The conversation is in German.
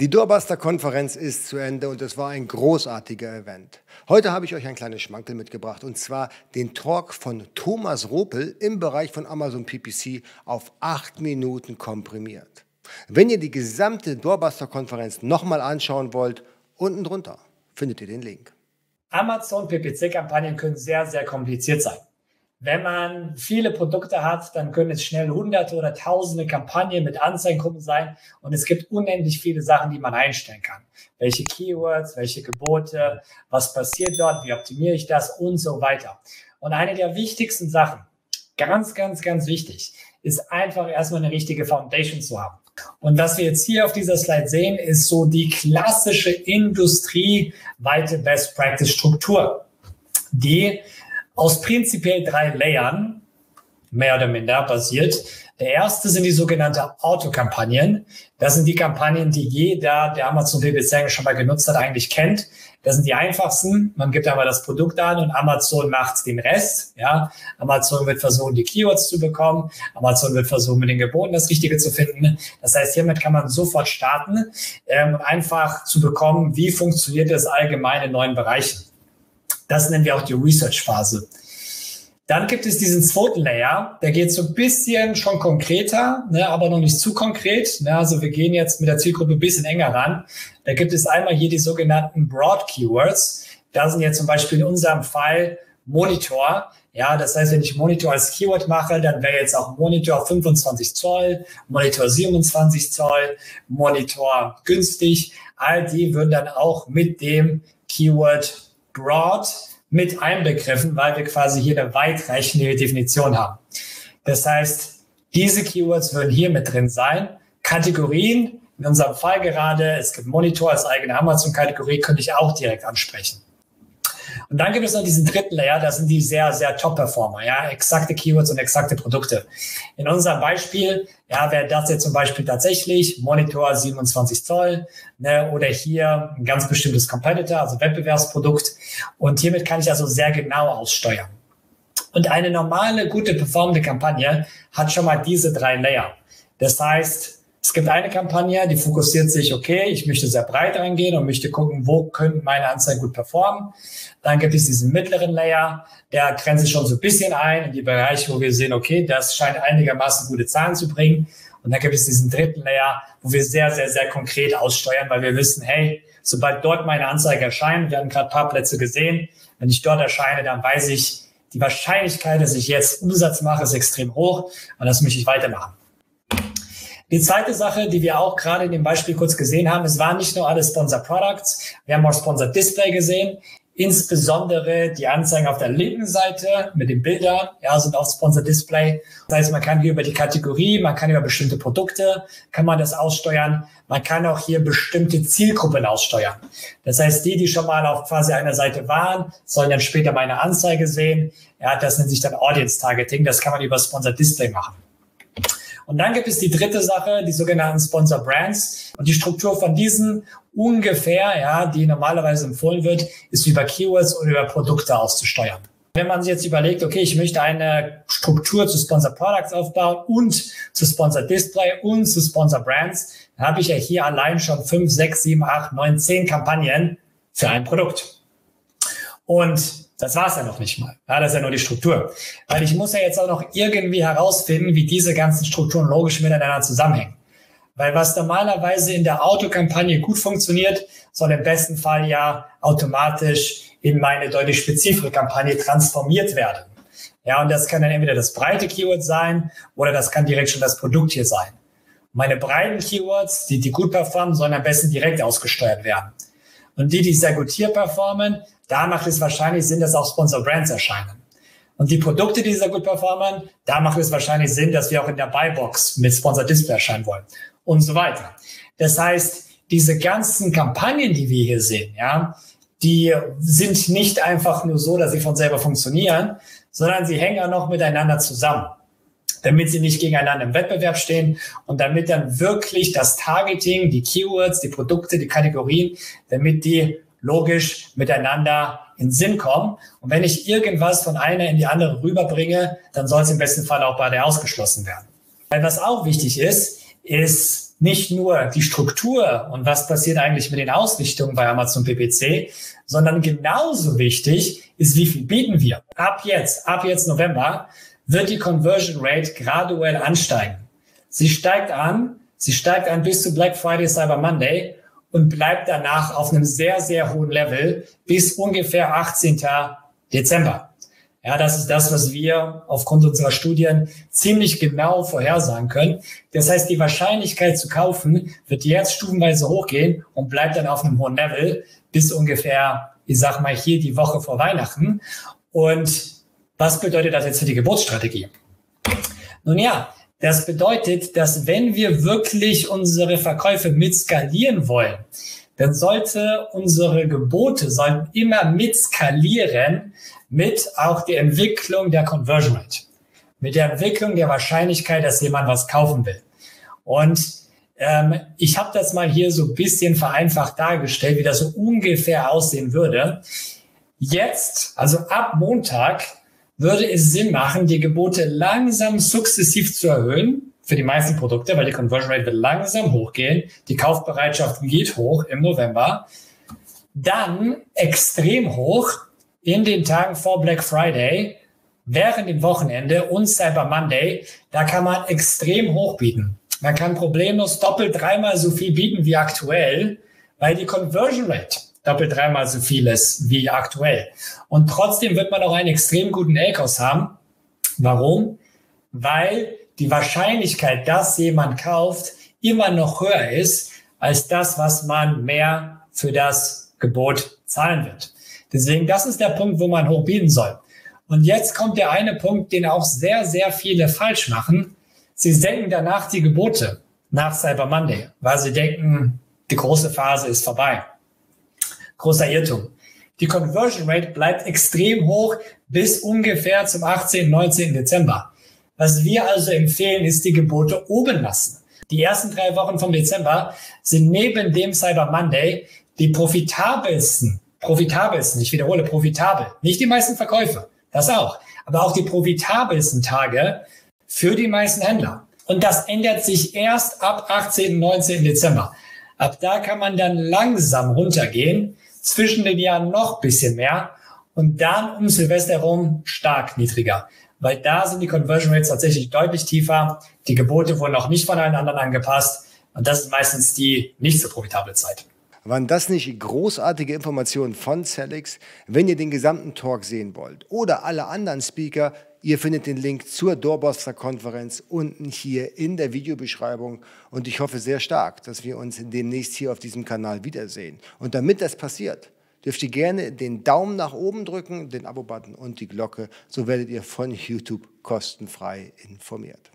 Die Doorbuster-Konferenz ist zu Ende und es war ein großartiger Event. Heute habe ich euch ein kleines Schmankel mitgebracht und zwar den Talk von Thomas Ropel im Bereich von Amazon PPC auf acht Minuten komprimiert. Wenn ihr die gesamte Doorbuster-Konferenz nochmal anschauen wollt, unten drunter findet ihr den Link. Amazon PPC-Kampagnen können sehr, sehr kompliziert sein. Wenn man viele Produkte hat, dann können es schnell hunderte oder tausende Kampagnen mit Anzeigengruppen sein und es gibt unendlich viele Sachen, die man einstellen kann. Welche Keywords, welche Gebote, was passiert dort, wie optimiere ich das und so weiter. Und eine der wichtigsten Sachen, ganz, ganz, ganz wichtig, ist einfach erstmal eine richtige Foundation zu haben. Und was wir jetzt hier auf dieser Slide sehen, ist so die klassische industrieweite Best Practice Struktur, die aus prinzipiell drei Layern, mehr oder minder basiert. Der erste sind die sogenannten Autokampagnen. Das sind die Kampagnen, die jeder, der Amazon PPC schon mal genutzt hat, eigentlich kennt. Das sind die einfachsten. Man gibt aber das Produkt an und Amazon macht den Rest. Ja, Amazon wird versuchen, die Keywords zu bekommen. Amazon wird versuchen, mit den Geboten das Richtige zu finden. Das heißt, hiermit kann man sofort starten ähm, einfach zu bekommen, wie funktioniert das allgemein in neuen Bereichen. Das nennen wir auch die Research-Phase. Dann gibt es diesen zweiten Layer, der geht so ein bisschen schon konkreter, ne, aber noch nicht zu konkret. Ne, also wir gehen jetzt mit der Zielgruppe ein bisschen enger ran. Da gibt es einmal hier die sogenannten Broad Keywords. Da sind jetzt zum Beispiel in unserem Fall Monitor. Ja, das heißt, wenn ich Monitor als Keyword mache, dann wäre jetzt auch Monitor 25 Zoll, Monitor 27 Zoll, Monitor günstig. All die würden dann auch mit dem Keyword broad mit einbegriffen, weil wir quasi hier eine weitreichende Definition haben. Das heißt, diese Keywords würden hier mit drin sein. Kategorien, in unserem Fall gerade, es gibt Monitor als eigene Amazon-Kategorie, könnte ich auch direkt ansprechen. Und dann gibt es noch diesen dritten Layer, das sind die sehr, sehr Top-Performer, ja, exakte Keywords und exakte Produkte. In unserem Beispiel, ja, wäre das jetzt zum Beispiel tatsächlich Monitor 27 Zoll, ne, oder hier ein ganz bestimmtes Competitor, also Wettbewerbsprodukt. Und hiermit kann ich also sehr genau aussteuern. Und eine normale, gute performende Kampagne hat schon mal diese drei Layer. Das heißt, es gibt eine Kampagne, die fokussiert sich, okay, ich möchte sehr breit reingehen und möchte gucken, wo könnten meine Anzeigen gut performen. Dann gibt es diesen mittleren Layer, der grenzt sich schon so ein bisschen ein in die Bereiche, wo wir sehen, okay, das scheint einigermaßen gute Zahlen zu bringen. Und dann gibt es diesen dritten Layer, wo wir sehr, sehr, sehr konkret aussteuern, weil wir wissen, hey, sobald dort meine Anzeige erscheint, wir haben gerade ein paar Plätze gesehen, wenn ich dort erscheine, dann weiß ich, die Wahrscheinlichkeit, dass ich jetzt Umsatz mache, ist extrem hoch und das möchte ich weitermachen. Die zweite Sache, die wir auch gerade in dem Beispiel kurz gesehen haben, es waren nicht nur alle Sponsor Products, wir haben auch Sponsor Display gesehen, insbesondere die Anzeigen auf der linken Seite mit den Bildern, ja, sind auch Sponsor Display. Das heißt, man kann hier über die Kategorie, man kann über bestimmte Produkte, kann man das aussteuern. Man kann auch hier bestimmte Zielgruppen aussteuern. Das heißt, die, die schon mal auf quasi einer Seite waren, sollen dann später meine Anzeige sehen. Ja, das nennt sich dann Audience Targeting. Das kann man über Sponsor Display machen. Und dann gibt es die dritte Sache, die sogenannten Sponsor Brands. Und die Struktur von diesen ungefähr, ja, die normalerweise empfohlen wird, ist über Keywords oder über Produkte auszusteuern. Wenn man sich jetzt überlegt, okay, ich möchte eine Struktur zu Sponsor Products aufbauen und zu Sponsor Display und zu Sponsor Brands, dann habe ich ja hier allein schon fünf, sechs, sieben, acht, neun, zehn Kampagnen für ein Produkt. Und das war es ja noch nicht mal. Ja, das ist ja nur die Struktur. Weil ich muss ja jetzt auch noch irgendwie herausfinden, wie diese ganzen Strukturen logisch miteinander zusammenhängen. Weil was normalerweise in der Autokampagne gut funktioniert, soll im besten Fall ja automatisch in meine deutlich spezifische Kampagne transformiert werden. Ja, und das kann dann entweder das breite Keyword sein oder das kann direkt schon das Produkt hier sein. Meine breiten Keywords, die, die gut performen, sollen am besten direkt ausgesteuert werden. Und die, die sehr gut hier performen, da macht es wahrscheinlich Sinn, dass auch Sponsor Brands erscheinen. Und die Produkte, die sehr gut performen, da macht es wahrscheinlich Sinn, dass wir auch in der Buybox mit Sponsor Display erscheinen wollen und so weiter. Das heißt, diese ganzen Kampagnen, die wir hier sehen, ja, die sind nicht einfach nur so, dass sie von selber funktionieren, sondern sie hängen auch noch miteinander zusammen, damit sie nicht gegeneinander im Wettbewerb stehen und damit dann wirklich das Targeting, die Keywords, die Produkte, die Kategorien, damit die logisch miteinander in Sinn kommen. Und wenn ich irgendwas von einer in die andere rüberbringe, dann soll es im besten Fall auch beide ausgeschlossen werden. Weil was auch wichtig ist, ist nicht nur die Struktur und was passiert eigentlich mit den Ausrichtungen bei Amazon PPC, sondern genauso wichtig ist, wie viel bieten wir. Ab jetzt, ab jetzt November, wird die Conversion Rate graduell ansteigen. Sie steigt an, sie steigt an bis zu Black Friday, Cyber Monday und bleibt danach auf einem sehr, sehr hohen Level bis ungefähr 18. Dezember. Ja, das ist das, was wir aufgrund unserer Studien ziemlich genau vorhersagen können. Das heißt, die Wahrscheinlichkeit zu kaufen wird jetzt stufenweise hochgehen und bleibt dann auf einem hohen Level bis ungefähr, ich sag mal, hier die Woche vor Weihnachten. Und was bedeutet das jetzt für die Geburtsstrategie? Nun ja, das bedeutet, dass wenn wir wirklich unsere Verkäufe mit skalieren wollen, dann sollte unsere Gebote sollten immer mit skalieren mit auch der Entwicklung der Conversion Rate, mit der Entwicklung der Wahrscheinlichkeit, dass jemand was kaufen will. Und ähm, ich habe das mal hier so ein bisschen vereinfacht dargestellt, wie das so ungefähr aussehen würde. Jetzt, also ab Montag, würde es Sinn machen, die Gebote langsam sukzessiv zu erhöhen für die meisten Produkte, weil die Conversion Rate wird langsam hochgehen, die Kaufbereitschaft geht hoch im November, dann extrem hoch in den Tagen vor Black Friday, während dem Wochenende und Cyber Monday, da kann man extrem hoch bieten. Man kann problemlos doppelt dreimal so viel bieten wie aktuell, weil die Conversion Rate doppelt dreimal so viel ist wie aktuell. Und trotzdem wird man auch einen extrem guten ACOS haben. Warum? Weil die Wahrscheinlichkeit, dass jemand kauft, immer noch höher ist als das, was man mehr für das Gebot zahlen wird. Deswegen, das ist der Punkt, wo man hochbieten soll. Und jetzt kommt der eine Punkt, den auch sehr, sehr viele falsch machen. Sie senken danach die Gebote nach Cyber Monday, weil sie denken, die große Phase ist vorbei. Großer Irrtum. Die Conversion Rate bleibt extrem hoch bis ungefähr zum 18., 19. Dezember. Was wir also empfehlen, ist die Gebote oben lassen. Die ersten drei Wochen vom Dezember sind neben dem Cyber Monday die profitabelsten profitabelsten, ich wiederhole, profitabel, nicht die meisten Verkäufe, das auch, aber auch die profitabelsten Tage für die meisten Händler. Und das ändert sich erst ab 18. 19. Dezember. Ab da kann man dann langsam runtergehen, zwischen den Jahren noch bisschen mehr und dann um Silvester herum stark niedriger. Weil da sind die Conversion Rates tatsächlich deutlich tiefer. Die Gebote wurden auch nicht von allen anderen angepasst. Und das ist meistens die nicht so profitable Zeit. Waren das nicht großartige Informationen von Celix? Wenn ihr den gesamten Talk sehen wollt oder alle anderen Speaker, ihr findet den Link zur Doorbuster-Konferenz unten hier in der Videobeschreibung. Und ich hoffe sehr stark, dass wir uns demnächst hier auf diesem Kanal wiedersehen. Und damit das passiert, dürft ihr gerne den Daumen nach oben drücken, den Abo-Button und die Glocke. So werdet ihr von YouTube kostenfrei informiert.